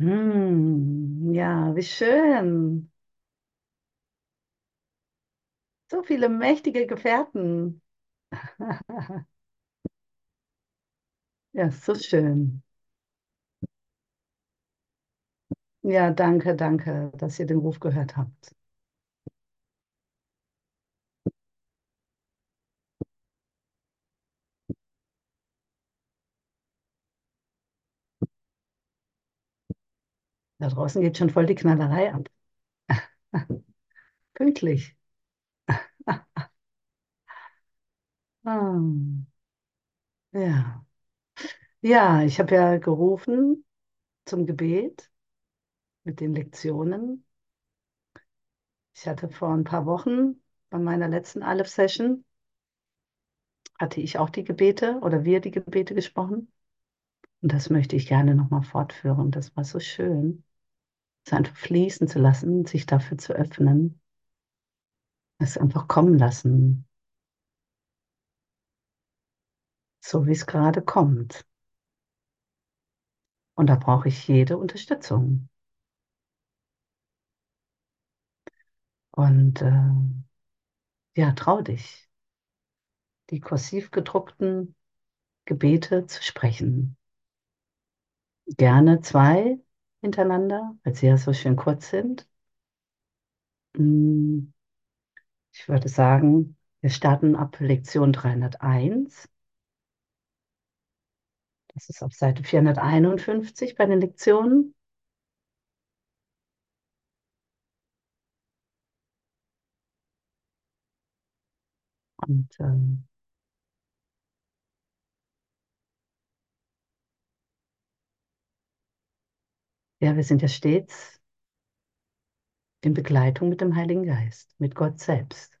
Hm, ja, wie schön. So viele mächtige Gefährten. Ja, so schön. Ja, danke, danke, dass ihr den Ruf gehört habt. Da draußen geht schon voll die Knallerei ab. Pünktlich. Ah, ja. Ja, ich habe ja gerufen zum Gebet mit den Lektionen. Ich hatte vor ein paar Wochen bei meiner letzten Aleph-Session, hatte ich auch die Gebete oder wir die Gebete gesprochen. Und das möchte ich gerne nochmal fortführen. Das war so schön, es einfach fließen zu lassen, sich dafür zu öffnen, es einfach kommen lassen, so wie es gerade kommt. Und da brauche ich jede Unterstützung. Und äh, ja, trau dich, die kursiv gedruckten Gebete zu sprechen. Gerne zwei hintereinander, weil sie ja so schön kurz sind. Mm, Ich würde sagen, wir starten ab Lektion 301. Das ist auf Seite 451 bei den Lektionen. Und ähm, ja, wir sind ja stets in Begleitung mit dem Heiligen Geist, mit Gott selbst.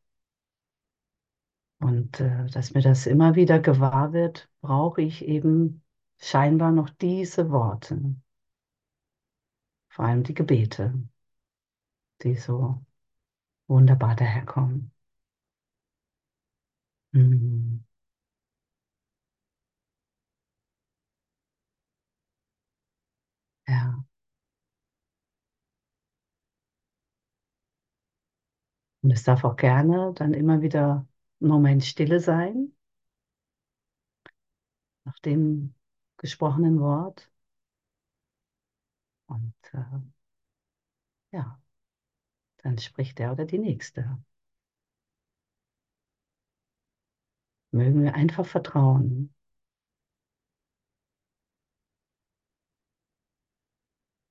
Und äh, dass mir das immer wieder gewahr wird, brauche ich eben scheinbar noch diese Worte, vor allem die Gebete, die so wunderbar daherkommen. Mhm. Ja. Und es darf auch gerne dann immer wieder ein Moment Stille sein, nach dem gesprochenen Wort. Und äh, ja, dann spricht der oder die Nächste. Mögen wir einfach vertrauen.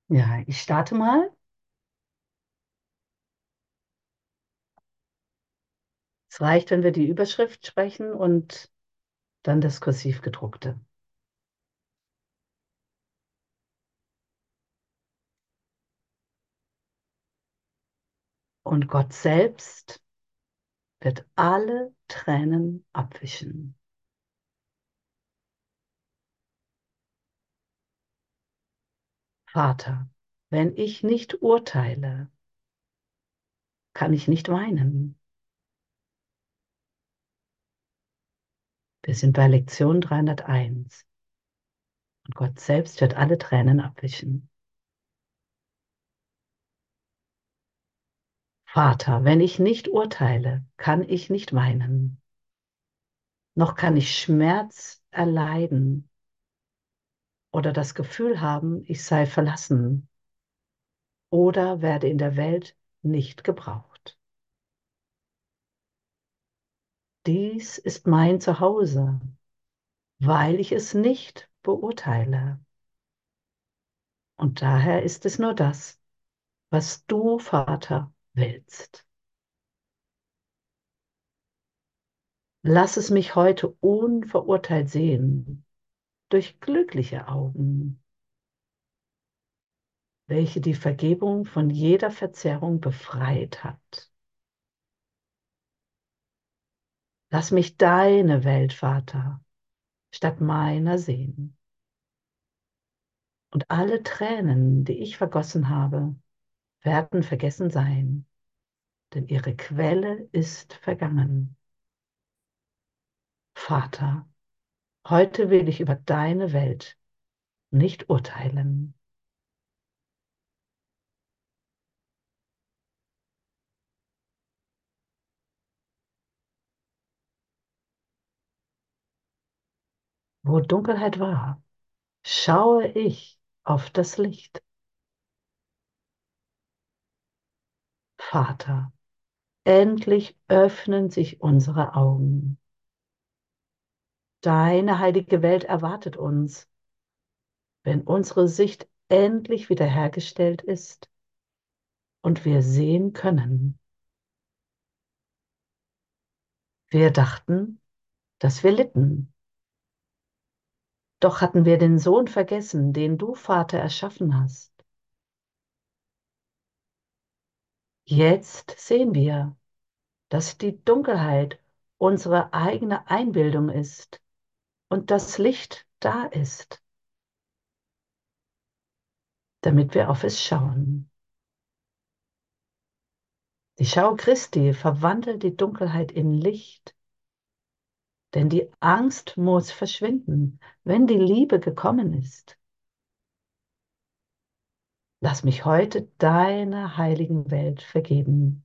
Ja, ich starte mal. Reicht, wenn wir die Überschrift sprechen und dann das kursiv gedruckte. Und Gott selbst wird alle Tränen abwischen. Vater, wenn ich nicht urteile, kann ich nicht weinen. Wir sind bei Lektion 301. Und Gott selbst wird alle Tränen abwischen. Vater, wenn ich nicht urteile, kann ich nicht weinen. Noch kann ich Schmerz erleiden oder das Gefühl haben, ich sei verlassen oder werde in der Welt nicht gebraucht. Dies ist mein Zuhause, weil ich es nicht beurteile. Und daher ist es nur das, was du, Vater, willst. Lass es mich heute unverurteilt sehen, durch glückliche Augen, welche die Vergebung von jeder Verzerrung befreit hat. Lass mich deine Welt, Vater, statt meiner sehen. Und alle Tränen, die ich vergossen habe, werden vergessen sein, denn ihre Quelle ist vergangen. Vater, heute will ich über deine Welt nicht urteilen. Wo Dunkelheit war, schaue ich auf das Licht. Vater, endlich öffnen sich unsere Augen. Deine heilige Welt erwartet uns, wenn unsere Sicht endlich wiederhergestellt ist und wir sehen können. Wir dachten, dass wir litten. Doch hatten wir den Sohn vergessen, den du, Vater, erschaffen hast. Jetzt sehen wir, dass die Dunkelheit unsere eigene Einbildung ist und das Licht da ist, damit wir auf es schauen. Die Schau Christi verwandelt die Dunkelheit in Licht, denn die Angst muss verschwinden, wenn die Liebe gekommen ist. Lass mich heute deiner heiligen Welt vergeben,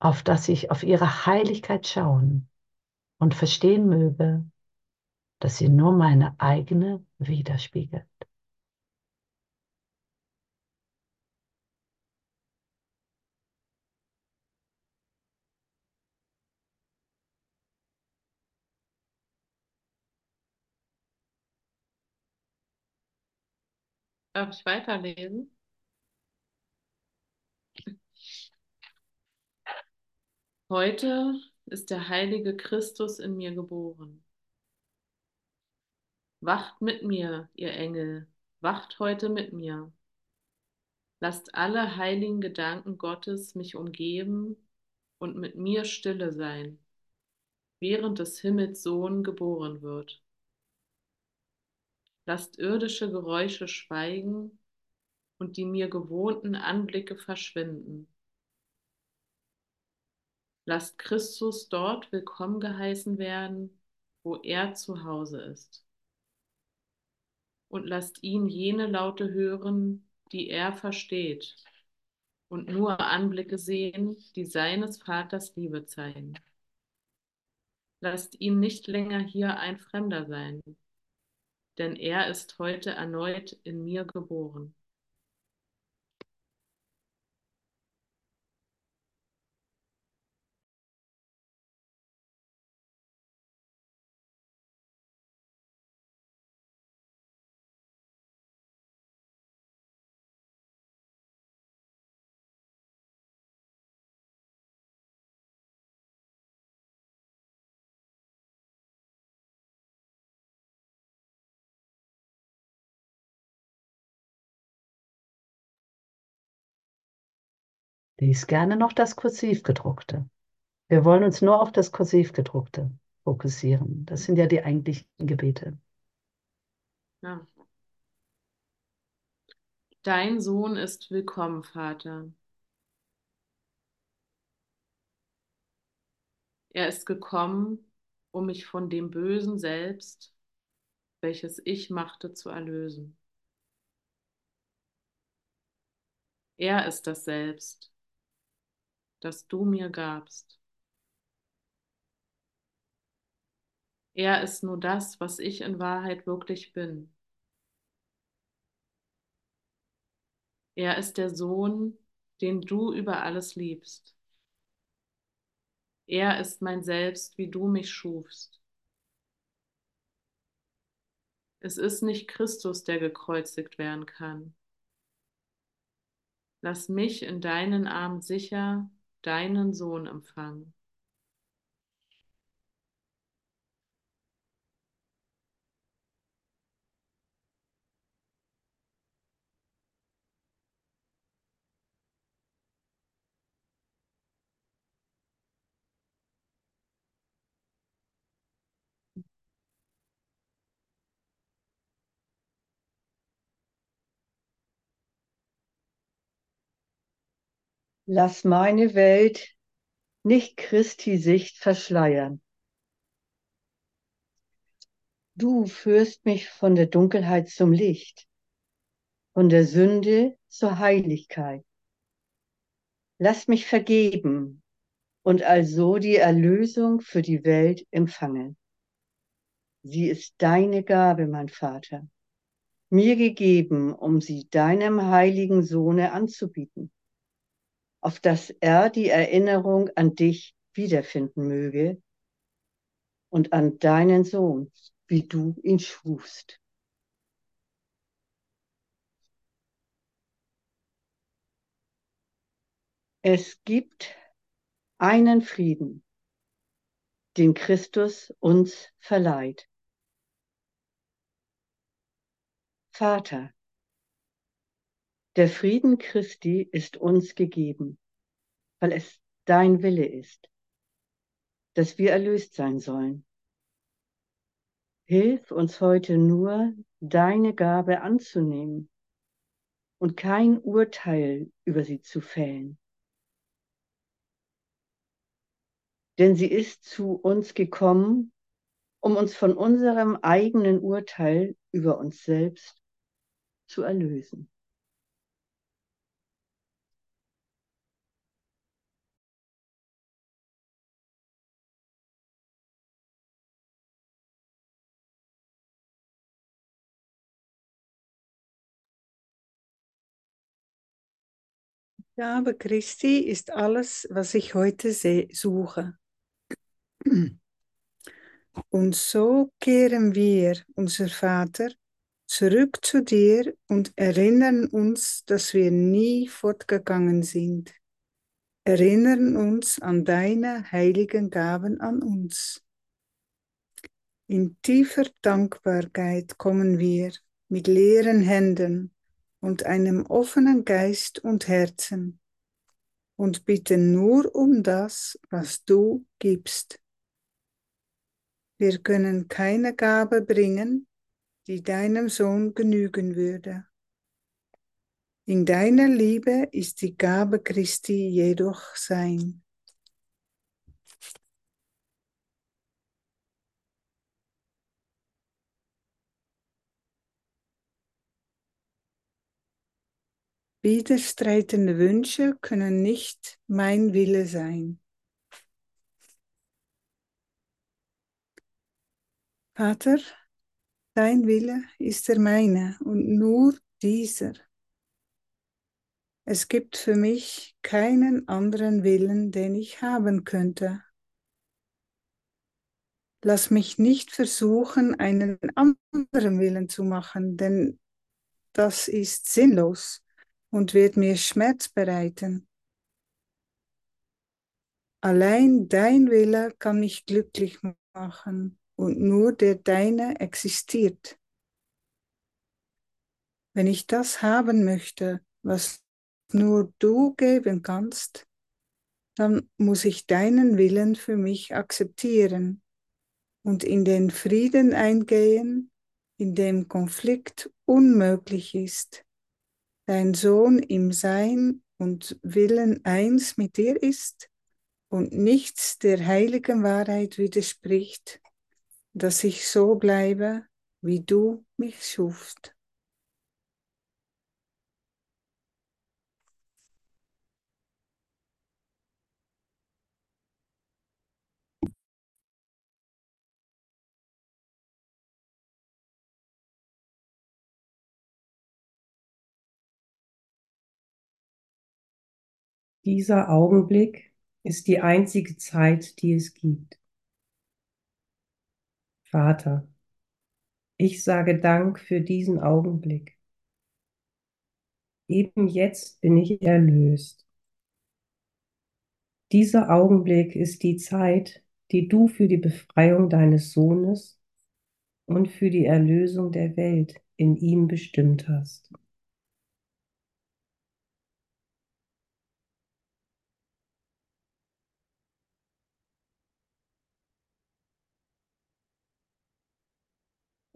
auf dass ich auf ihre Heiligkeit schauen und verstehen möge, dass sie nur meine eigene widerspiegelt. Darf ich weiterlesen? Heute ist der heilige Christus in mir geboren. Wacht mit mir, ihr Engel, wacht heute mit mir. Lasst alle heiligen Gedanken Gottes mich umgeben und mit mir stille sein, während des Himmels Sohn geboren wird. Lasst irdische Geräusche schweigen und die mir gewohnten Anblicke verschwinden. Lasst Christus dort willkommen geheißen werden, wo er zu Hause ist. Und lasst ihn jene Laute hören, die er versteht, und nur Anblicke sehen, die seines Vaters Liebe zeigen. Lasst ihn nicht länger hier ein Fremder sein, denn er ist heute erneut in mir geboren. Lies gerne noch das Kursivgedruckte. Wir wollen uns nur auf das Kursivgedruckte fokussieren. Das sind ja die eigentlichen Gebete. Ja. Dein Sohn ist willkommen, Vater. Er ist gekommen, um mich von dem Bösen selbst, welches ich machte, zu erlösen. Er ist das Selbst, das du mir gabst. Er ist nur das, was ich in Wahrheit wirklich bin. Er ist der Sohn, den du über alles liebst. Er ist mein Selbst, wie du mich schufst. Es ist nicht Christus, der gekreuzigt werden kann. Lass mich in deinen Armen sicher deinen Sohn empfangen. Lass meine Welt nicht Christi Sicht verschleiern. Du führst mich von der Dunkelheit zum Licht, von der Sünde zur Heiligkeit. Lass mich vergeben und also die Erlösung für die Welt empfangen. Sie ist deine Gabe, mein Vater, mir gegeben, um sie deinem heiligen Sohne anzubieten, auf dass er die Erinnerung an dich wiederfinden möge und an deinen Sohn, wie du ihn schufst. Es gibt einen Frieden, den Christus uns verleiht. Vater, der Frieden Christi ist uns gegeben, weil es dein Wille ist, dass wir erlöst sein sollen. Hilf uns heute nur, deine Gabe anzunehmen und kein Urteil über sie zu fällen. Denn sie ist zu uns gekommen, um uns von unserem eigenen Urteil über uns selbst zu erlösen. Gabe Christi ist alles, was ich heute suche. Und so kehren wir, unser Vater, zurück zu dir und erinnern uns, dass wir nie fortgegangen sind. Erinnern uns an deine heiligen Gaben an uns. In tiefer Dankbarkeit kommen wir mit leeren Händen und einem offenen Geist und Herzen und bitten nur um das, was du gibst. Wir können keine Gabe bringen, die deinem Sohn genügen würde. In deiner Liebe ist die Gabe Christi jedoch sein. Widerstreitende Wünsche können nicht mein Wille sein. Vater, dein Wille ist der meine und nur dieser. Es gibt für mich keinen anderen Willen, den ich haben könnte. Lass mich nicht versuchen, einen anderen Willen zu machen, denn das ist sinnlos und wird mir Schmerz bereiten. Allein dein Wille kann mich glücklich machen und nur der deine existiert. Wenn ich das haben möchte, was nur du geben kannst, dann muss ich deinen Willen für mich akzeptieren und in den Frieden eingehen, in dem Konflikt unmöglich ist dein Sohn im Sein und Willen eins mit dir ist und nichts der heiligen Wahrheit widerspricht, dass ich so bleibe, wie du mich schufst. Dieser Augenblick ist die einzige Zeit, die es gibt. Vater, ich sage Dank für diesen Augenblick. Eben jetzt bin ich erlöst. Dieser Augenblick ist die Zeit, die du für die Befreiung deines Sohnes und für die Erlösung der Welt in ihm bestimmt hast.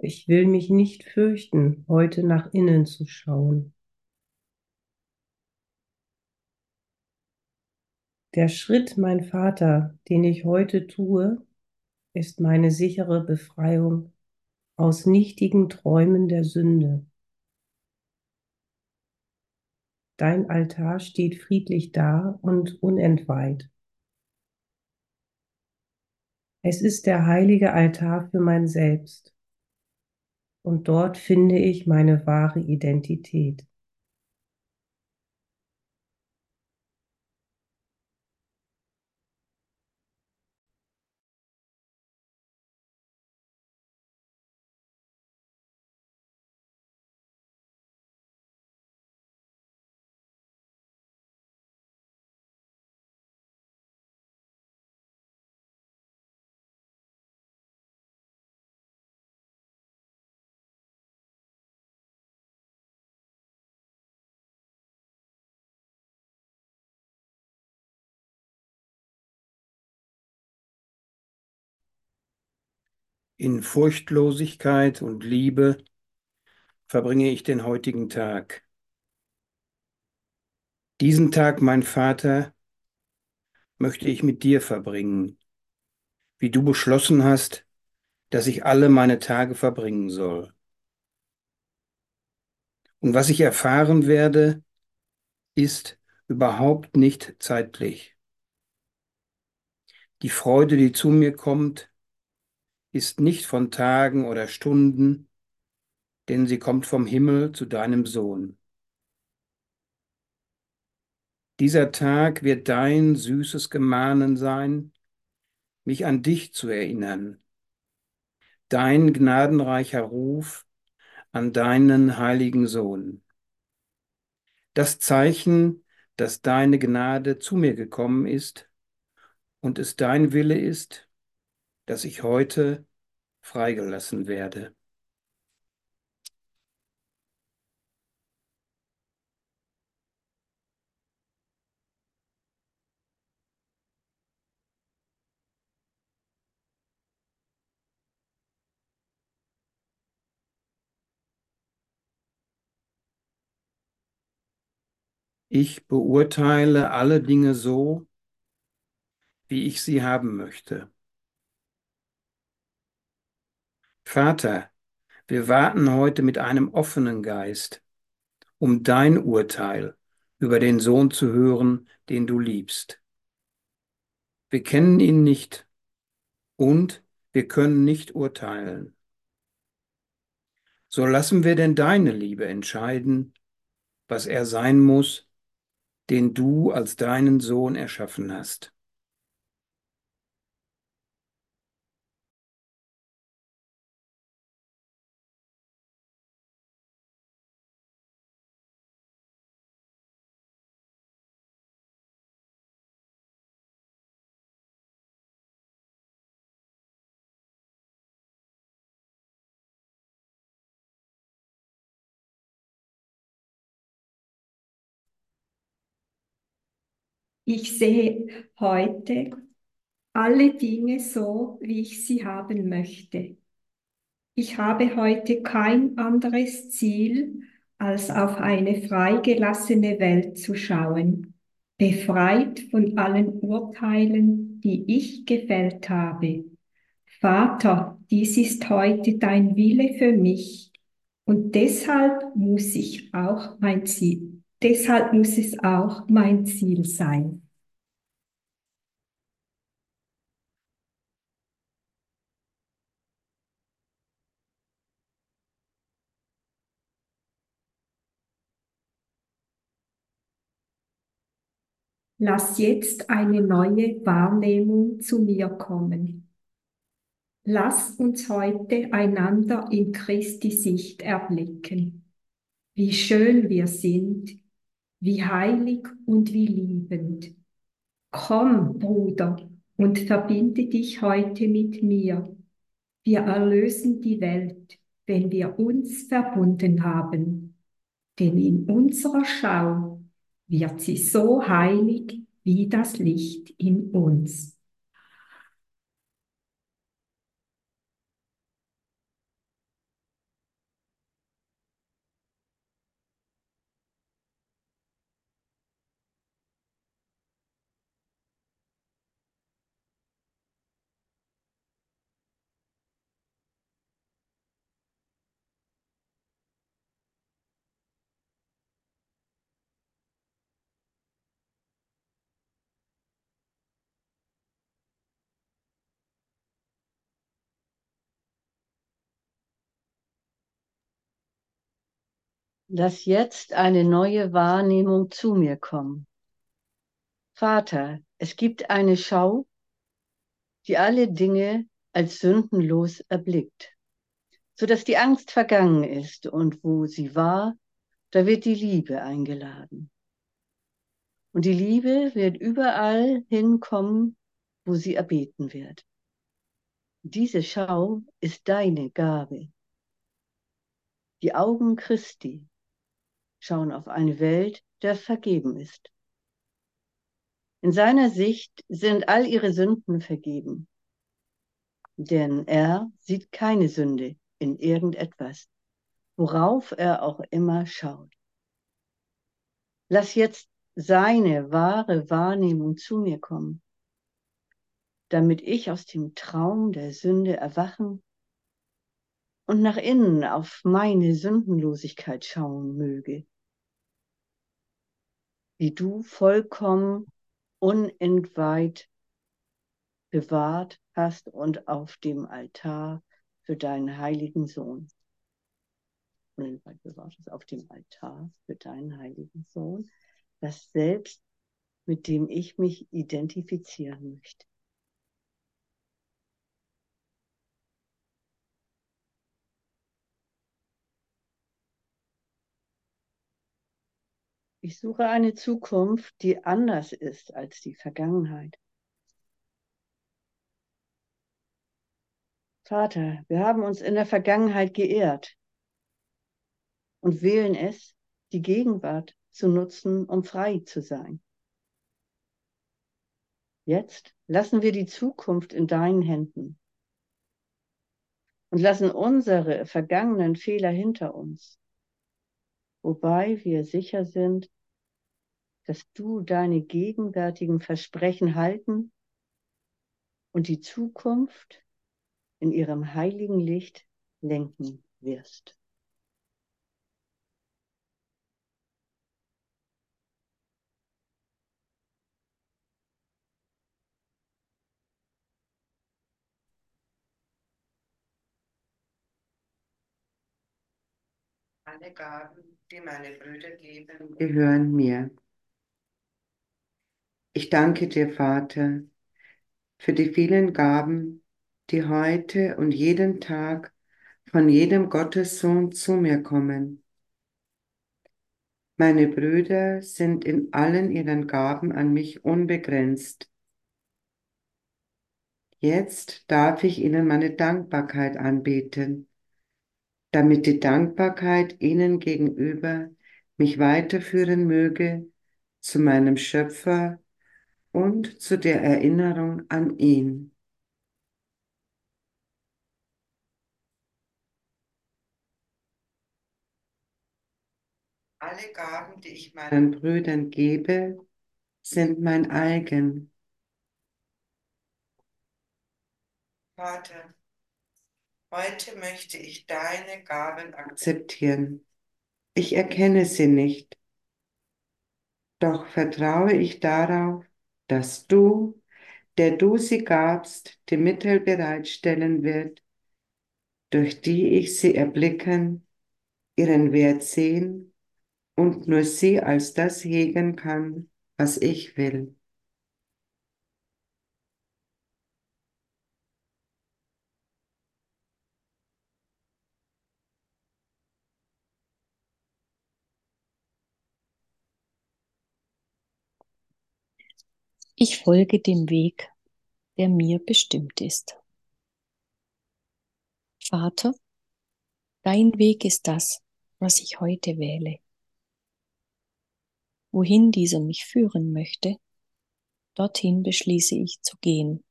Ich will mich nicht fürchten, heute nach innen zu schauen. Der Schritt, mein Vater, den ich heute tue, ist meine sichere Befreiung aus nichtigen Träumen der Sünde. Dein Altar steht friedlich da und unentweiht. Es ist der heilige Altar für mein Selbst. Und dort finde ich meine wahre Identität. In Furchtlosigkeit und Liebe verbringe ich den heutigen Tag. Diesen Tag, mein Vater, möchte ich mit dir verbringen, wie du beschlossen hast, dass ich alle meine Tage verbringen soll. Und was ich erfahren werde, ist überhaupt nicht zeitlich. Die Freude, die zu mir kommt, ist nicht von Tagen oder Stunden, denn sie kommt vom Himmel zu deinem Sohn. Dieser Tag wird dein süßes Gemahnen sein, mich an dich zu erinnern, dein gnadenreicher Ruf an deinen heiligen Sohn. Das Zeichen, dass deine Gnade zu mir gekommen ist und es dein Wille ist, dass ich heute freigelassen werde. Ich beurteile alle Dinge so, wie ich sie haben möchte. Vater, wir warten heute mit einem offenen Geist, um dein Urteil über den Sohn zu hören, den du liebst. Wir kennen ihn nicht und wir können nicht urteilen. So lassen wir denn deine Liebe entscheiden, was er sein muss, den du als deinen Sohn erschaffen hast. Ich sehe heute alle Dinge so, wie ich sie haben möchte. Ich habe heute kein anderes Ziel, als auf eine freigelassene Welt zu schauen, befreit von allen Urteilen, die ich gefällt habe. Vater, dies ist heute dein Wille für mich und deshalb muss ich auch mein Ziel, deshalb muss es auch mein Ziel sein. Lass jetzt eine neue Wahrnehmung zu mir kommen. Lass uns heute einander in Christi Sicht erblicken. Wie schön wir sind, wie heilig und wie liebend. Komm, Bruder, und verbinde dich heute mit mir. Wir erlösen die Welt, wenn wir uns verbunden haben. Denn in unserer Schau wird sie so heilig wie das Licht in uns. Lass jetzt eine neue Wahrnehmung zu mir kommen. Vater, es gibt eine Schau, die alle Dinge als sündenlos erblickt, so dass die Angst vergangen ist und wo sie war, da wird die Liebe eingeladen. Und die Liebe wird überall hinkommen, wo sie erbeten wird. Diese Schau ist deine Gabe. Die Augen Christi schauen auf eine Welt, der vergeben ist. In seiner Sicht sind all ihre Sünden vergeben, denn er sieht keine Sünde in irgendetwas, worauf er auch immer schaut. Lass jetzt seine wahre Wahrnehmung zu mir kommen, damit ich aus dem Traum der Sünde erwachen und nach innen auf meine Sündenlosigkeit schauen möge, wie du vollkommen unentweiht bewahrt hast und auf dem Altar für deinen heiligen Sohn. Unentweiht bewahrt hast auf dem Altar für deinen heiligen Sohn, das Selbst, mit dem ich mich identifizieren möchte. Ich suche eine Zukunft, die anders ist als die Vergangenheit. Vater, wir haben uns in der Vergangenheit geehrt und wählen es, die Gegenwart zu nutzen, um frei zu sein. Jetzt lassen wir die Zukunft in deinen Händen und lassen unsere vergangenen Fehler hinter uns wobei wir sicher sind, dass du deine gegenwärtigen Versprechen halten und die Zukunft in ihrem heiligen Licht lenken wirst. Alle Gaben, die meine Brüder geben, gehören mir. Ich danke dir, Vater, für die vielen Gaben, die heute und jeden Tag von jedem Gottessohn zu mir kommen. Meine Brüder sind in allen ihren Gaben an mich unbegrenzt. Jetzt darf ich ihnen meine Dankbarkeit anbieten damit die Dankbarkeit ihnen gegenüber mich weiterführen möge zu meinem Schöpfer und zu der Erinnerung an ihn. Alle Gaben, die ich meinen Brüdern gebe, sind mein eigen. Vater, Heute möchte ich deine Gaben akzeptieren. Ich erkenne sie nicht, doch vertraue ich darauf, dass du, der du sie gabst, die Mittel bereitstellen wird, durch die ich sie erblicken, ihren Wert sehen und nur sie als das hegen kann, was ich will. Ich folge dem Weg, der mir bestimmt ist. Vater, dein Weg ist das, was ich heute wähle. Wohin dieser mich führen möchte, dorthin beschließe ich zu gehen.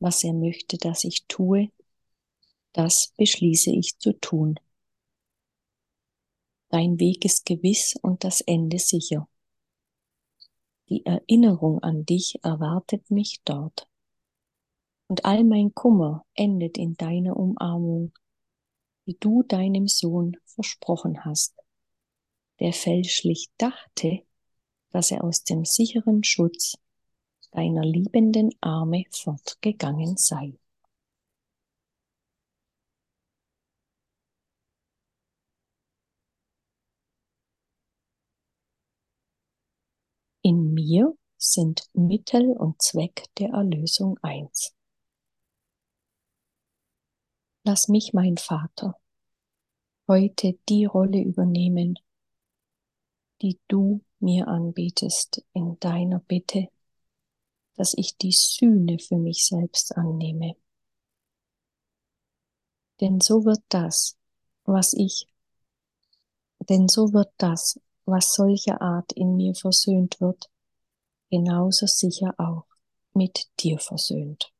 Was er möchte, dass ich tue, das beschließe ich zu tun. Dein Weg ist gewiss und das Ende sicher. Die Erinnerung an dich erwartet mich dort. Und all mein Kummer endet in deiner Umarmung, die du deinem Sohn versprochen hast, der fälschlich dachte, dass er aus dem sicheren Schutz deiner liebenden Arme fortgegangen sei. Wir sind Mittel und Zweck der Erlösung eins. Lass mich, mein Vater, heute die Rolle übernehmen, die du mir anbietest in deiner Bitte, dass ich die Sühne für mich selbst annehme. Denn so wird das, was ich, denn so wird das, was solcher Art in mir versöhnt wird, genauso sicher auch mit dir versöhnt.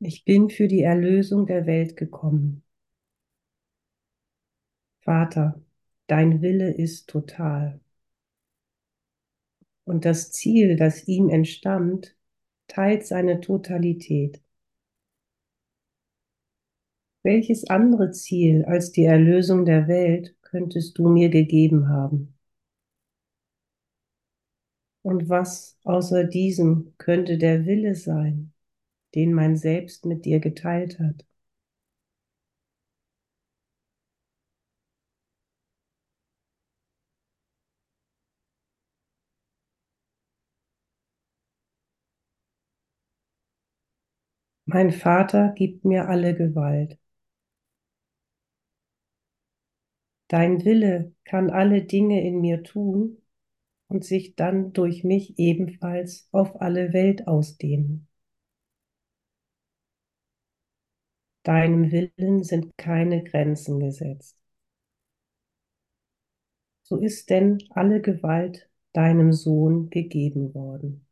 Ich bin für die Erlösung der Welt gekommen. Vater, dein Wille ist total. Und das Ziel, das ihm entstammt, teilt seine Totalität. Welches andere Ziel als die Erlösung der Welt könntest du mir gegeben haben? Und was außer diesem könnte der Wille sein, den mein Selbst mit dir geteilt hat? Mein Vater gibt mir alle Gewalt. Dein Wille kann alle Dinge in mir tun und sich dann durch mich ebenfalls auf alle Welt ausdehnen. Deinem Willen sind keine Grenzen gesetzt. So ist denn alle Gewalt deinem Sohn gegeben worden.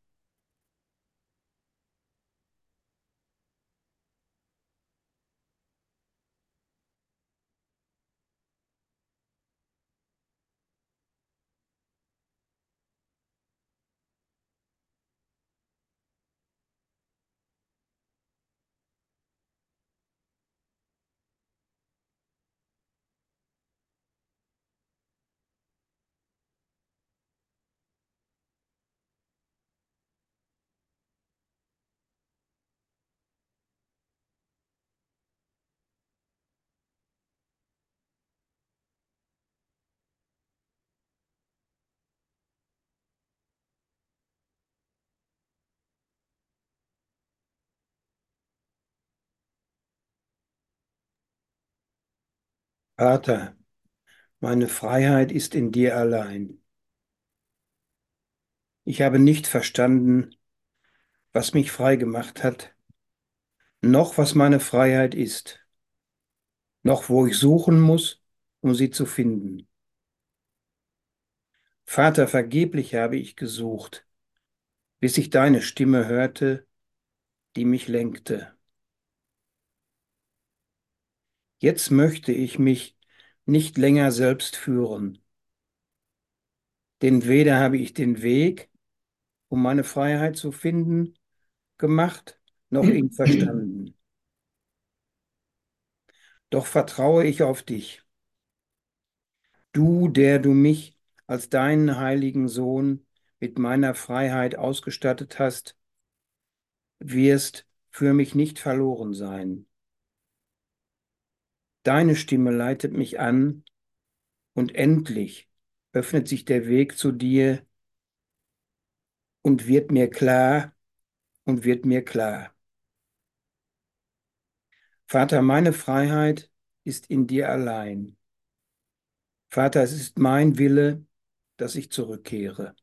Vater, meine Freiheit ist in dir allein. Ich habe nicht verstanden, was mich frei gemacht hat, noch was meine Freiheit ist, noch wo ich suchen muss, um sie zu finden. Vater, vergeblich habe ich gesucht, bis ich deine Stimme hörte, die mich lenkte. Jetzt möchte ich mich nicht länger selbst führen. Denn weder habe ich den Weg, um meine Freiheit zu finden, gemacht, noch ihn verstanden. Doch vertraue ich auf dich. Du, der du mich als deinen heiligen Sohn mit meiner Freiheit ausgestattet hast, wirst für mich nicht verloren sein. Deine Stimme leitet mich an und endlich öffnet sich der Weg zu dir und wird mir klar und wird mir klar. Vater, meine Freiheit ist in dir allein. Vater, es ist mein Wille, dass ich zurückkehre.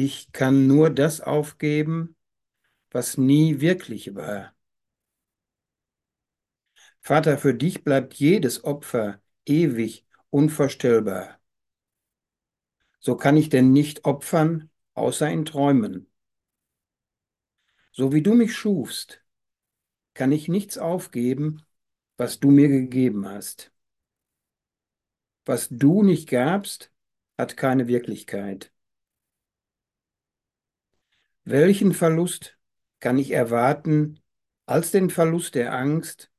Ich kann nur das aufgeben, was nie wirklich war. Vater, für dich bleibt jedes Opfer ewig unvorstellbar. So kann ich denn nicht opfern, außer in Träumen. So wie du mich schufst, kann ich nichts aufgeben, was du mir gegeben hast. Was du nicht gabst, hat keine Wirklichkeit. Welchen Verlust kann ich erwarten als den Verlust der Angst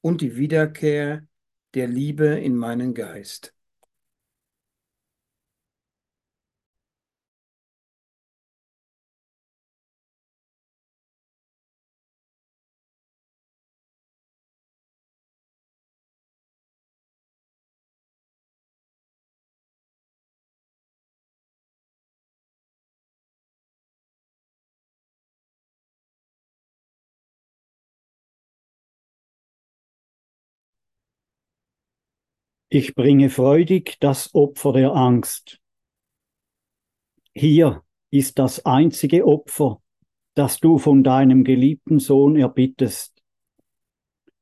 und die Wiederkehr der Liebe in meinen Geist? Ich bringe freudig das Opfer der Angst. Hier ist das einzige Opfer, das du von deinem geliebten Sohn erbittest.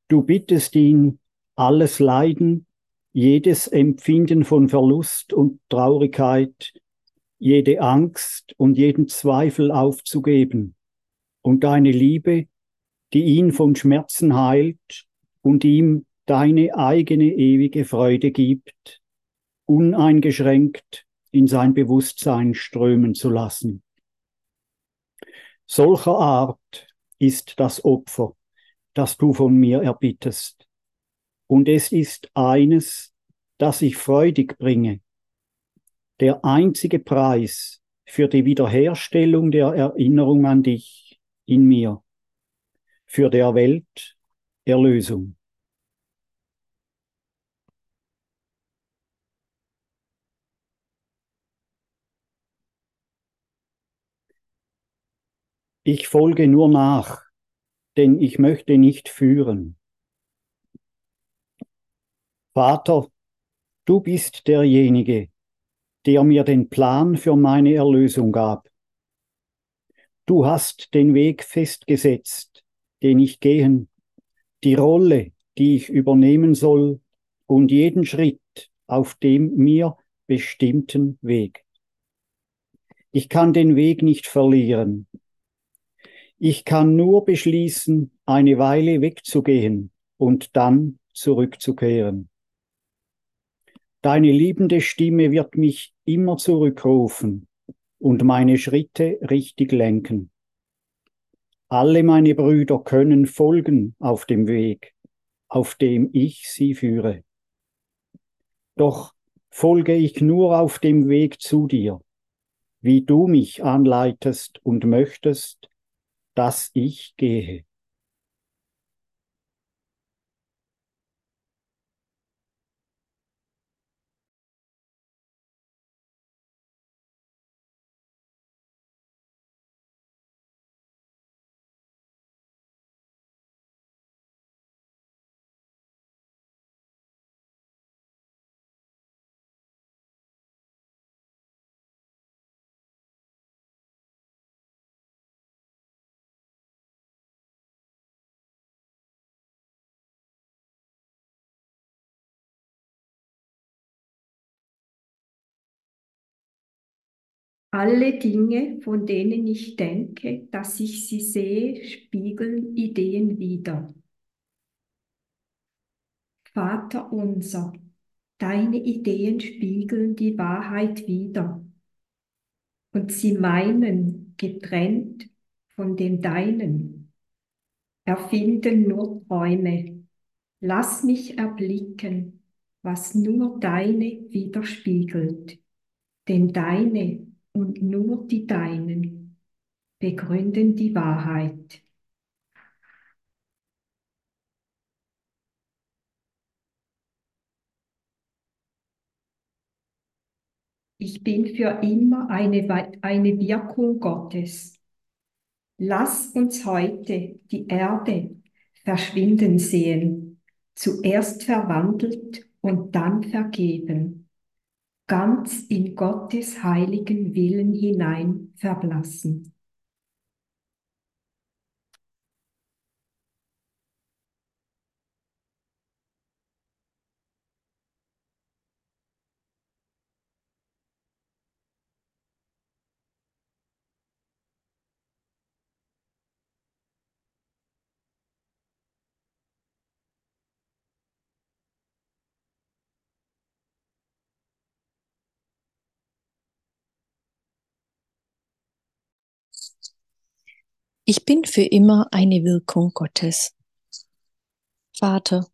Du bittest ihn, alles Leiden, jedes Empfinden von Verlust und Traurigkeit, jede Angst und jeden Zweifel aufzugeben und deine Liebe, die ihn von Schmerzen heilt und ihm deine eigene ewige Freude gibt, uneingeschränkt in sein Bewusstsein strömen zu lassen. Solcher Art ist das Opfer, das du von mir erbittest. Und es ist eines, das ich freudig bringe. Der einzige Preis für die Wiederherstellung der Erinnerung an dich in mir, für der Welt Erlösung. Ich folge nur nach, denn ich möchte nicht führen. Vater, du bist derjenige, der mir den Plan für meine Erlösung gab. Du hast den Weg festgesetzt, den ich gehen, die Rolle, die ich übernehmen soll und jeden Schritt auf dem mir bestimmten Weg. Ich kann den Weg nicht verlieren, ich kann nur beschließen, eine Weile wegzugehen und dann zurückzukehren. Deine liebende Stimme wird mich immer zurückrufen und meine Schritte richtig lenken. Alle meine Brüder können folgen auf dem Weg, auf dem ich sie führe. Doch folge ich nur auf dem Weg zu dir, wie du mich anleitest und möchtest, dass ich gehe. Alle Dinge, von denen ich denke, dass ich sie sehe, spiegeln Ideen wider. Vater unser, deine Ideen spiegeln die Wahrheit wider. Und sie meinen, getrennt von dem Deinen, erfinden nur Träume. Lass mich erblicken, was nur deine widerspiegelt. Denn deine und nur die Deinen begründen die Wahrheit. Ich bin für immer eine, eine Wirkung Gottes. Lass uns heute die Erde verschwinden sehen, zuerst verwandelt und dann vergeben. Ganz in Gottes heiligen Willen hinein verblassen. Ich bin für immer eine Wirkung Gottes. Vater,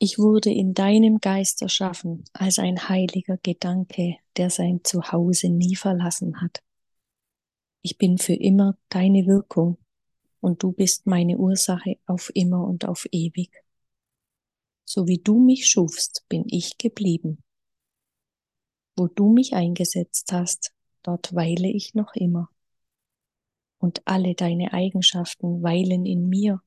ich wurde in deinem Geist erschaffen als ein heiliger Gedanke, der sein Zuhause nie verlassen hat. Ich bin für immer deine Wirkung und du bist meine Ursache auf immer und auf ewig. So wie du mich schufst, bin ich geblieben. Wo du mich eingesetzt hast, dort weile ich noch immer und alle deine Eigenschaften weilen in mir,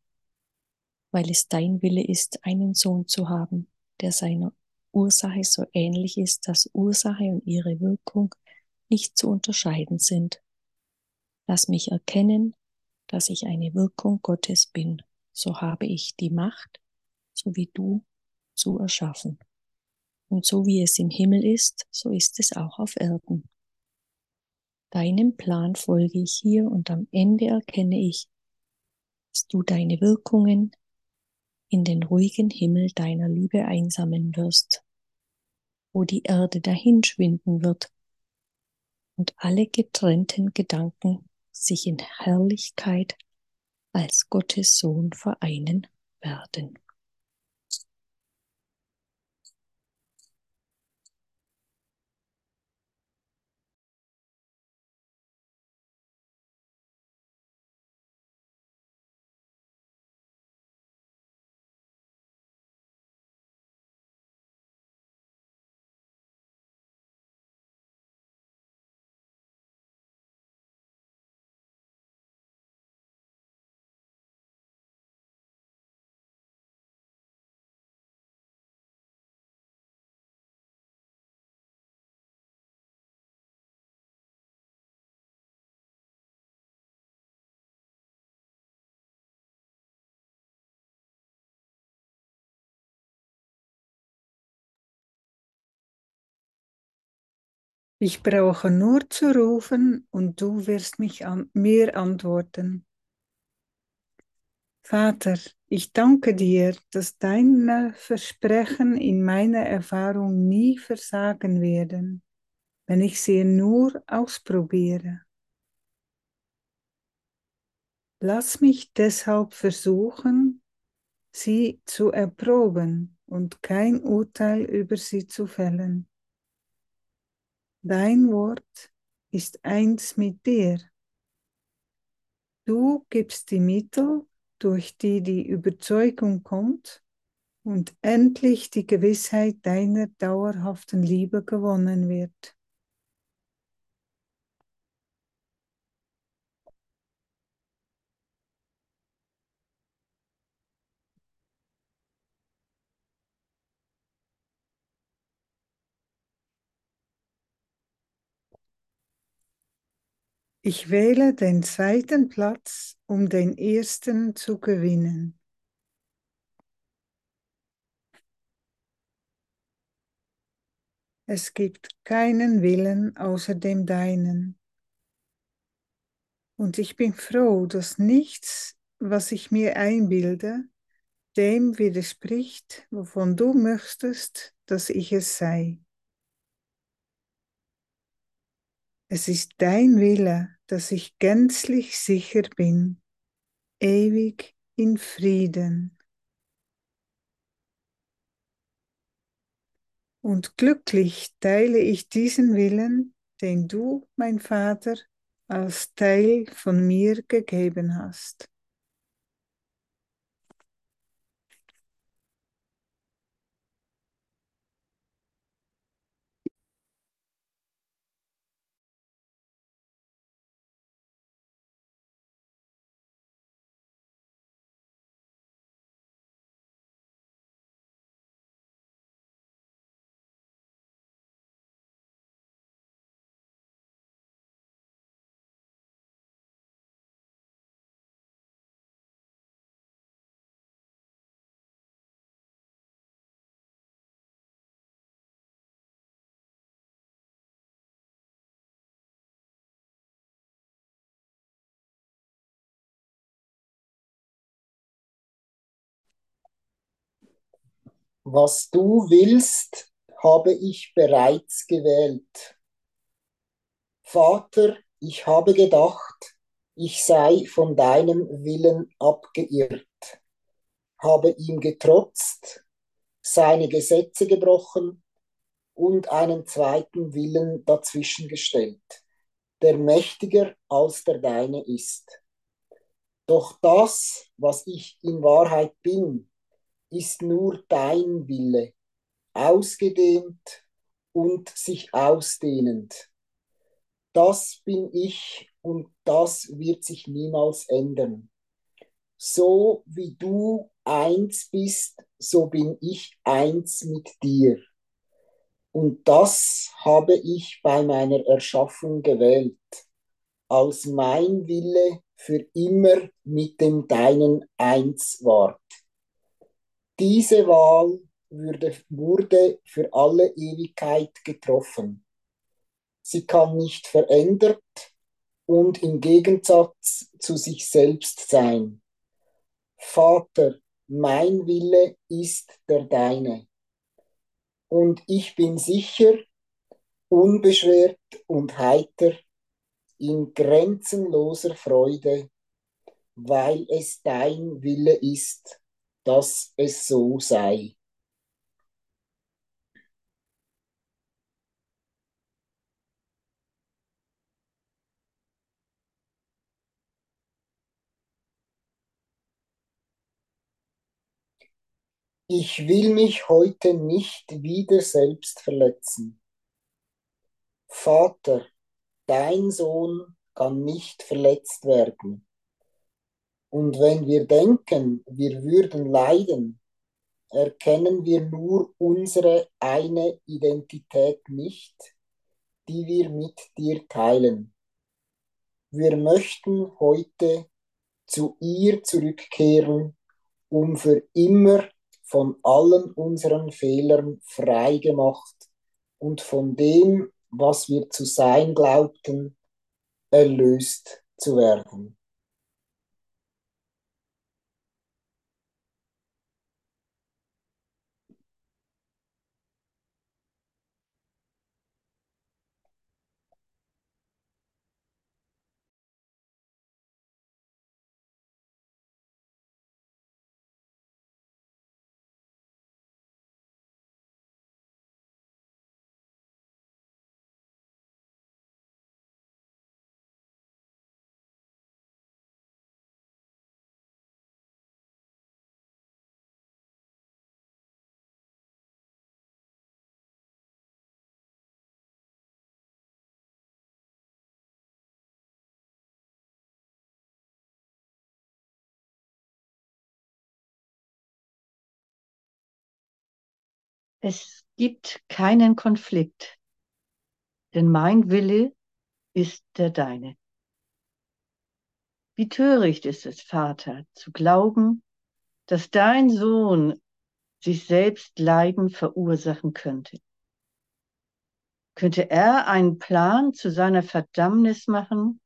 weil es dein Wille ist, einen Sohn zu haben, der seiner Ursache so ähnlich ist, dass Ursache und ihre Wirkung nicht zu unterscheiden sind. Lass mich erkennen, dass ich eine Wirkung Gottes bin, so habe ich die Macht, so wie du, zu erschaffen. Und so wie es im Himmel ist, so ist es auch auf Erden. Deinem Plan folge ich hier und am Ende erkenne ich, dass du deine Wirkungen in den ruhigen Himmel deiner Liebe einsammeln wirst, wo die Erde dahinschwinden wird und alle getrennten Gedanken sich in Herrlichkeit als Gottes Sohn vereinen werden. Ich brauche nur zu rufen und du wirst mich an, mir antworten. Vater, ich danke dir, dass deine Versprechen in meiner Erfahrung nie versagen werden, wenn ich sie nur ausprobiere. Lass mich deshalb versuchen, sie zu erproben und kein Urteil über sie zu fällen. Dein Wort ist eins mit dir. Du gibst die Mittel, durch die die Überzeugung kommt und endlich die Gewissheit deiner dauerhaften Liebe gewonnen wird. Ich wähle den zweiten Platz, um den ersten zu gewinnen. Es gibt keinen Willen außer dem deinen. Und ich bin froh, dass nichts, was ich mir einbilde, dem widerspricht, wovon du möchtest, dass ich es sei. Es ist dein Wille, dass ich gänzlich sicher bin, ewig in Frieden. Und glücklich teile ich diesen Willen, den du, mein Vater, als Teil von mir gegeben hast. Was du willst, habe ich bereits gewählt. Vater, ich habe gedacht, ich sei von deinem Willen abgeirrt, habe ihm getrotzt, seine Gesetze gebrochen und einen zweiten Willen dazwischen gestellt, der mächtiger als der deine ist. Doch das, was ich in Wahrheit bin, ist nur dein Wille, ausgedehnt und sich ausdehnend. Das bin ich und das wird sich niemals ändern. So wie du eins bist, so bin ich eins mit dir. Und das habe ich bei meiner Erschaffung gewählt, als mein Wille für immer mit dem deinen eins ward. Diese Wahl würde, wurde für alle Ewigkeit getroffen. Sie kann nicht verändert und im Gegensatz zu sich selbst sein. Vater, mein Wille ist der deine. Und ich bin sicher, unbeschwert und heiter, in grenzenloser Freude, weil es dein Wille ist, dass es so sei. Ich will mich heute nicht wieder selbst verletzen. Vater, dein Sohn kann nicht verletzt werden. Und wenn wir denken, wir würden leiden, erkennen wir nur unsere eine Identität nicht, die wir mit dir teilen. Wir möchten heute zu ihr zurückkehren, um für immer von allen unseren Fehlern frei gemacht und von dem, was wir zu sein glaubten, erlöst zu werden. Es gibt keinen Konflikt, denn mein Wille ist der deine. Wie töricht ist es, Vater, zu glauben, dass dein Sohn sich selbst Leiden verursachen könnte. Könnte er einen Plan zu seiner Verdammnis machen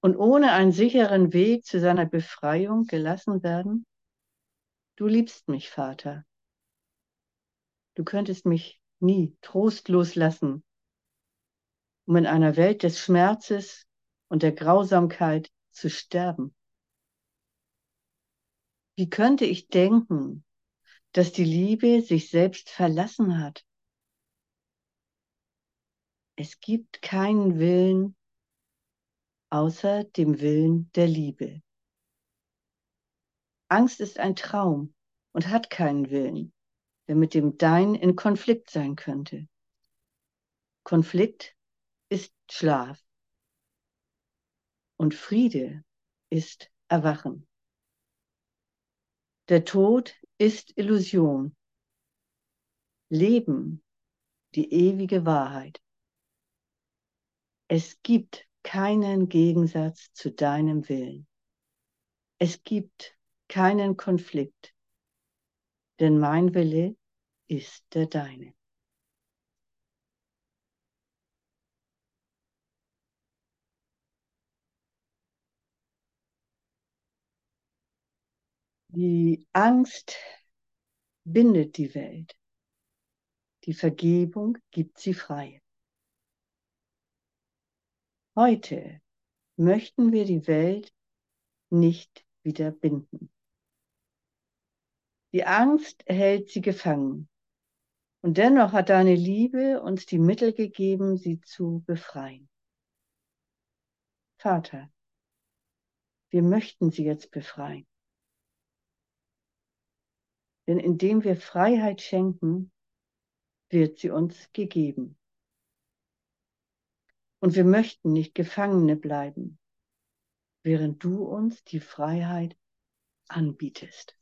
und ohne einen sicheren Weg zu seiner Befreiung gelassen werden? Du liebst mich, Vater. Du könntest mich nie trostlos lassen, um in einer Welt des Schmerzes und der Grausamkeit zu sterben. Wie könnte ich denken, dass die Liebe sich selbst verlassen hat? Es gibt keinen Willen außer dem Willen der Liebe. Angst ist ein Traum und hat keinen Willen der mit dem Dein in Konflikt sein könnte. Konflikt ist Schlaf und Friede ist Erwachen. Der Tod ist Illusion. Leben die ewige Wahrheit. Es gibt keinen Gegensatz zu deinem Willen. Es gibt keinen Konflikt, denn mein Wille ist der deine. Die Angst, bindet die Welt. Die Vergebung gibt sie frei. Heute möchten wir die Welt nicht wieder binden. Die Angst hält sie gefangen. Und dennoch hat deine Liebe uns die Mittel gegeben, sie zu befreien. Vater, wir möchten sie jetzt befreien. Denn indem wir Freiheit schenken, wird sie uns gegeben. Und wir möchten nicht Gefangene bleiben, während du uns die Freiheit anbietest.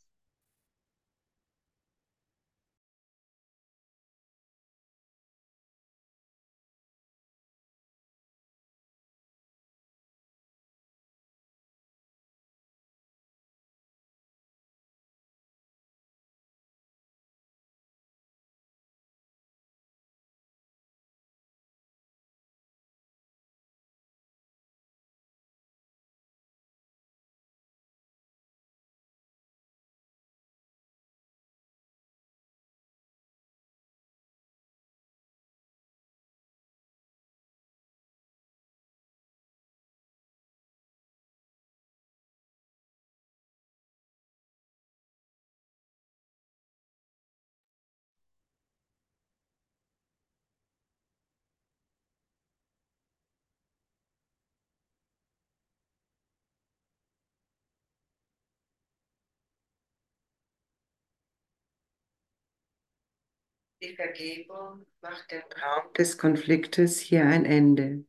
Die Vergebung macht dem Raum des Konfliktes hier ein Ende.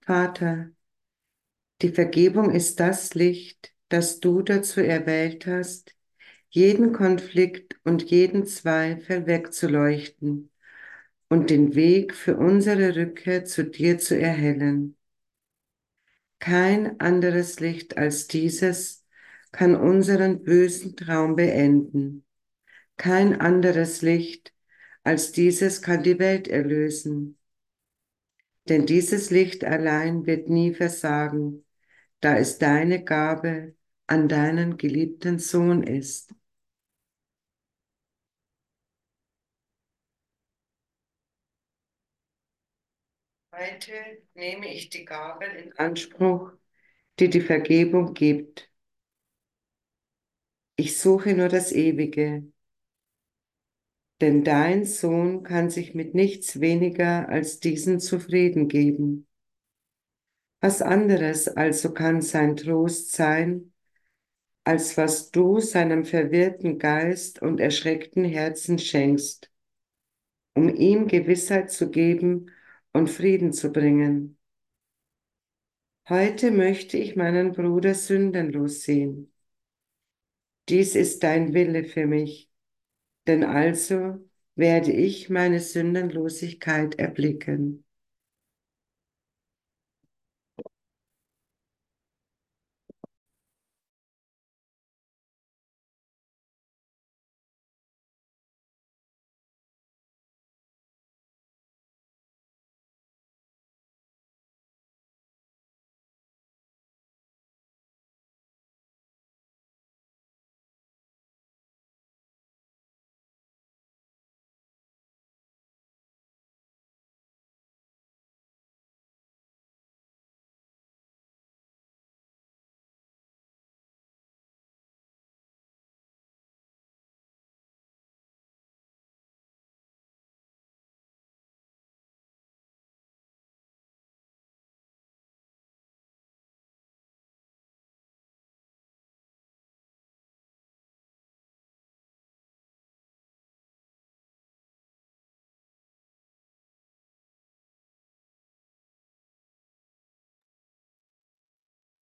Vater, die Vergebung ist das Licht, das du dazu erwählt hast, jeden Konflikt und jeden Zweifel wegzuleuchten und den Weg für unsere Rückkehr zu dir zu erhellen. Kein anderes Licht als dieses kann unseren bösen Traum beenden. Kein anderes Licht als dieses kann die Welt erlösen. Denn dieses Licht allein wird nie versagen, da es deine Gabe an deinen geliebten Sohn ist. Heute nehme ich die Gabe in Anspruch, die die Vergebung gibt. Ich suche nur das Ewige, denn dein Sohn kann sich mit nichts weniger als diesen zufrieden geben. Was anderes also kann sein Trost sein, als was du seinem verwirrten Geist und erschreckten Herzen schenkst, um ihm Gewissheit zu geben und Frieden zu bringen. Heute möchte ich meinen Bruder sündenlos sehen. Dies ist dein Wille für mich denn also werde ich meine Sündenlosigkeit erblicken.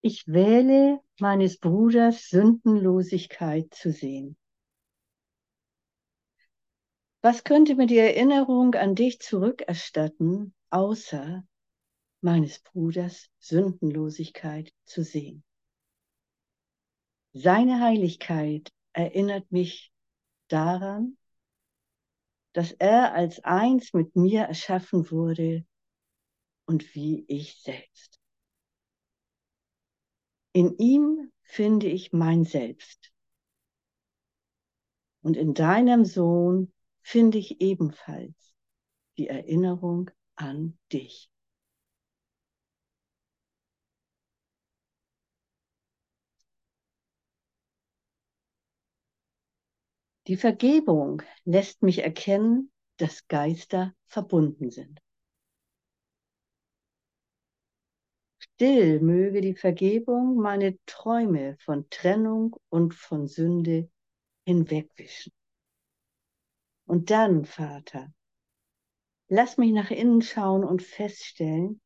Ich wähle meines Bruders Sündenlosigkeit zu sehen. Was könnte mir die Erinnerung an dich zurückerstatten, außer meines Bruders Sündenlosigkeit zu sehen? Seine Heiligkeit erinnert mich daran, dass er als eins mit mir erschaffen wurde und wie ich selbst. In ihm finde ich mein Selbst. Und in deinem Sohn finde ich ebenfalls die Erinnerung an dich. Die Vergebung lässt mich erkennen, dass Geister verbunden sind. Still möge die Vergebung meine Träume von Trennung und von Sünde hinwegwischen. Und dann, Vater, lass mich nach innen schauen und feststellen,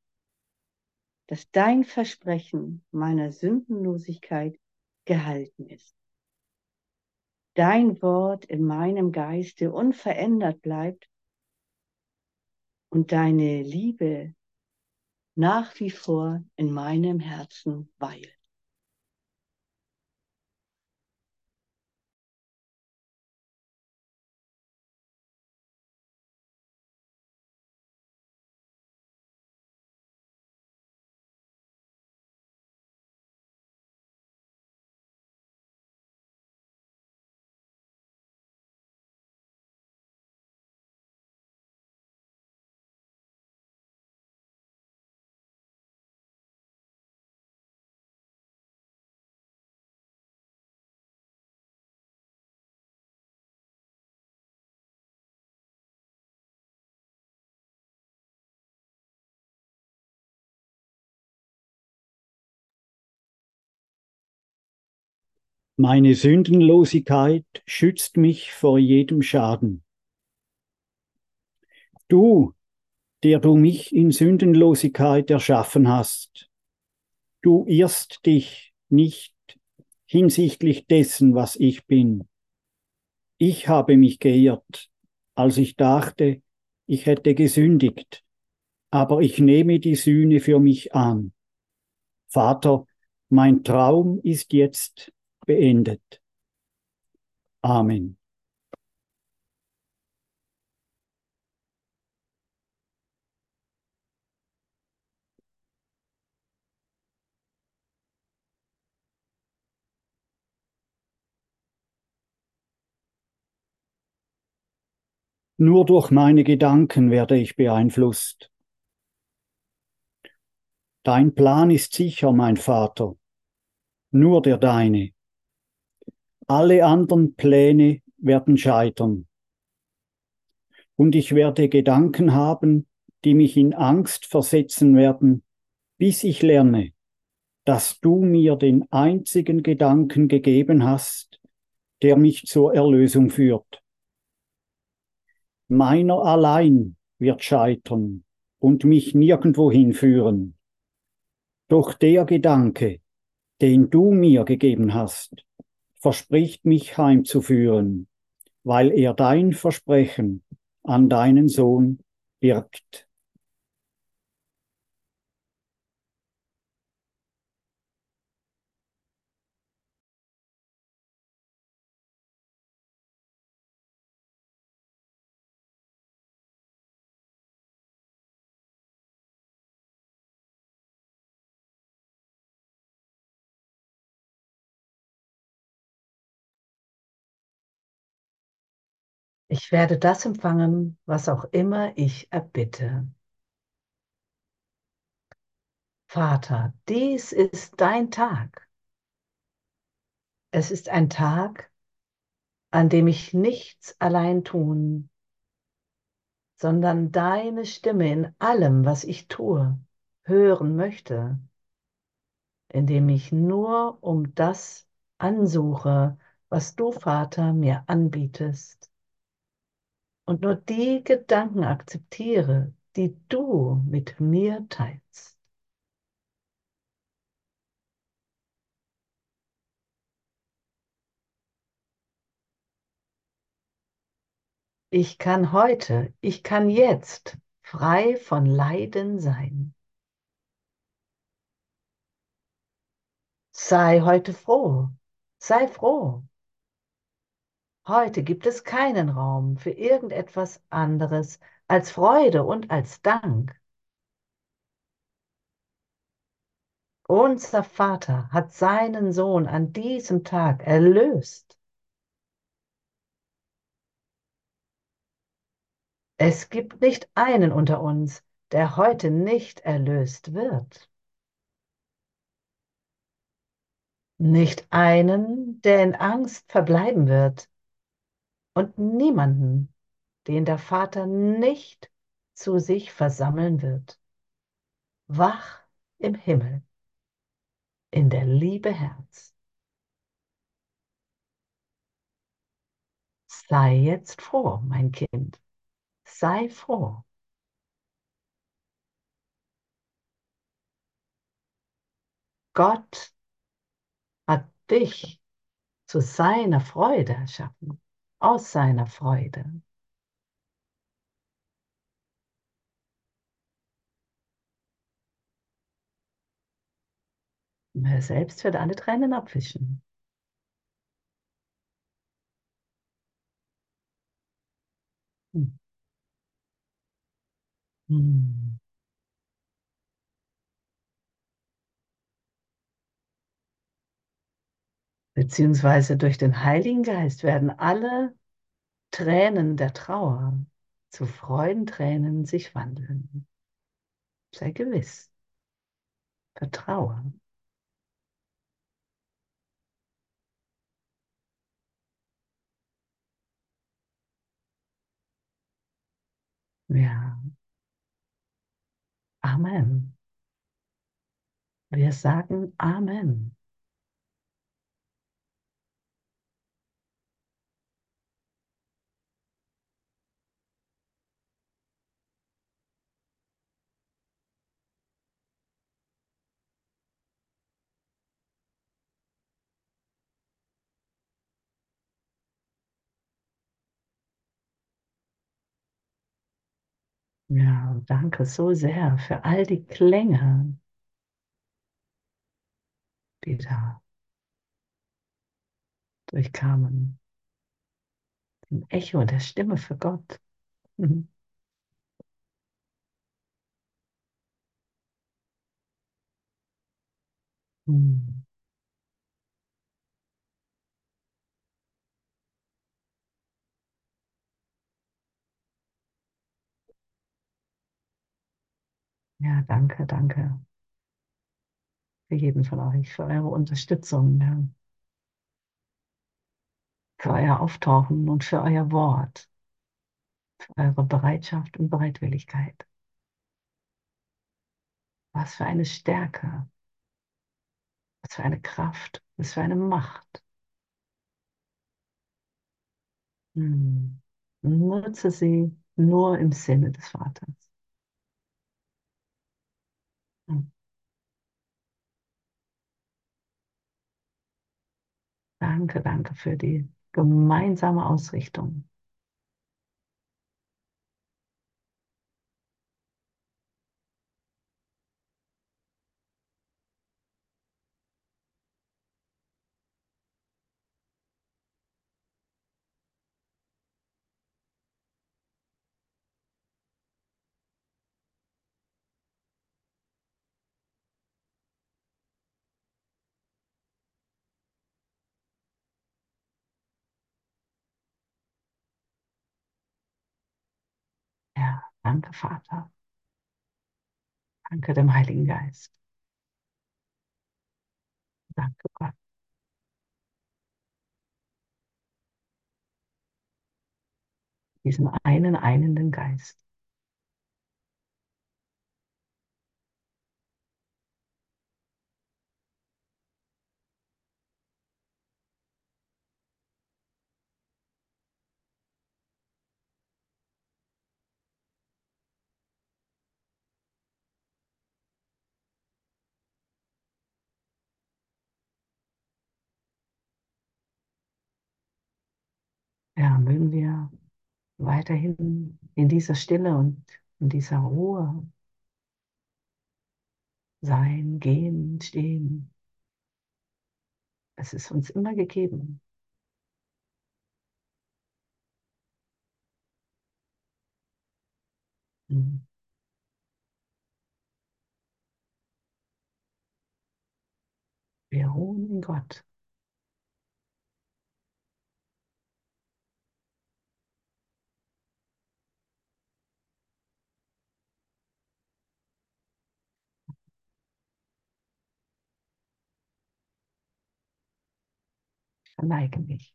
dass dein Versprechen meiner Sündenlosigkeit gehalten ist. Dein Wort in meinem Geiste unverändert bleibt und deine Liebe nach wie vor in meinem Herzen weilt. Meine Sündenlosigkeit schützt mich vor jedem Schaden. Du, der du mich in Sündenlosigkeit erschaffen hast, du irrst dich nicht hinsichtlich dessen, was ich bin. Ich habe mich geirrt, als ich dachte, ich hätte gesündigt, aber ich nehme die Sühne für mich an. Vater, mein Traum ist jetzt beendet. Amen. Nur durch meine Gedanken werde ich beeinflusst. Dein Plan ist sicher, mein Vater, nur der deine. Alle anderen Pläne werden scheitern. Und ich werde Gedanken haben, die mich in Angst versetzen werden, bis ich lerne, dass du mir den einzigen Gedanken gegeben hast, der mich zur Erlösung führt. Meiner allein wird scheitern und mich nirgendwo hinführen. Doch der Gedanke, den du mir gegeben hast, verspricht mich heimzuführen, weil er dein Versprechen an deinen Sohn birgt. Ich werde das empfangen, was auch immer ich erbitte. Vater, dies ist dein Tag. Es ist ein Tag, an dem ich nichts allein tun, sondern deine Stimme in allem, was ich tue, hören möchte, indem ich nur um das ansuche, was du, Vater, mir anbietest und nur die Gedanken akzeptiere, die du mit mir teilst. Ich kann heute, ich kann jetzt frei von Leiden sein. Sei heute froh, sei froh. Heute gibt es keinen Raum für irgendetwas anderes als Freude und als Dank. Unser Vater hat seinen Sohn an diesem Tag erlöst. Es gibt nicht einen unter uns, der heute nicht erlöst wird. Nicht einen, der in Angst verbleiben wird. Und niemanden, den der Vater nicht zu sich versammeln wird. Wach im Himmel, in der Liebe Herz. Sei jetzt froh, mein Kind. Sei froh. Gott hat dich zu seiner Freude erschaffen, aus seiner Freude. Er selbst wird alle Tränen abwischen. Hm. Hm. Beziehungsweise durch den Heiligen Geist werden alle Tränen der Trauer zu Freudentränen sich wandeln. Sei gewiss. Vertraue. Ja. Amen. Wir sagen Amen. Ja, danke so sehr für all die Klänge, die da durchkamen. Ein Echo der Stimme für Gott. Mhm. Mhm. Ja, danke, danke für jeden von euch, für eure Unterstützung, ja. für euer Auftauchen und für euer Wort, für eure Bereitschaft und Bereitwilligkeit. Was für eine Stärke, was für eine Kraft, was für eine Macht. Hm. Nutze sie nur im Sinne des Vaters. Danke, danke für die gemeinsame Ausrichtung. Ja, danke, Vater. Danke dem Heiligen Geist. Danke, Gott. Diesen einen einenden Geist. Ja, mögen wir weiterhin in dieser Stille und in dieser Ruhe sein, gehen, stehen. Es ist uns immer gegeben. Hm. Wir ruhen in Gott. Verneige mich.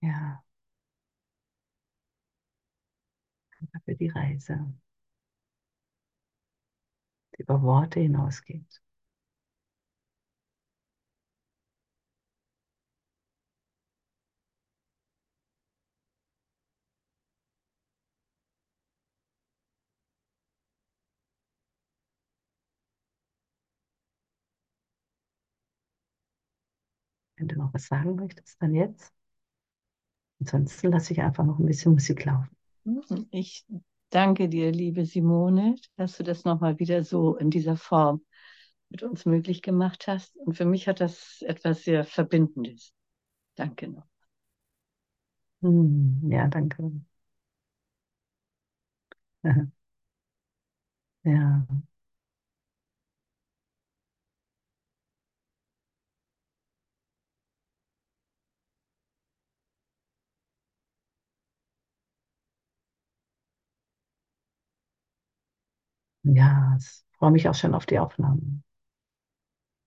Ja. Für die Reise, die über Worte hinausgeht. Du noch was sagen möchtest, dann jetzt. Ansonsten lasse ich einfach noch ein bisschen Musik laufen. Ich danke dir, liebe Simone, dass du das nochmal wieder so in dieser Form mit uns möglich gemacht hast. Und für mich hat das etwas sehr Verbindendes. Danke noch. Hm, ja, danke. Ja. Ja, ich freue mich auch schon auf die Aufnahmen.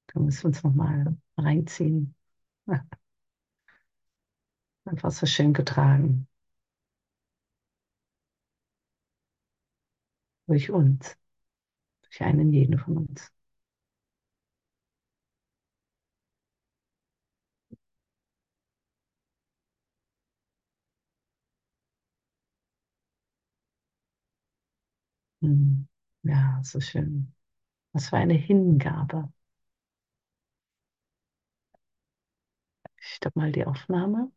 Da müssen wir uns nochmal reinziehen. Einfach so schön getragen. Durch uns. Durch einen jeden von uns. Hm. Ja, so schön. Was für eine Hingabe. Ich stopp mal die Aufnahme.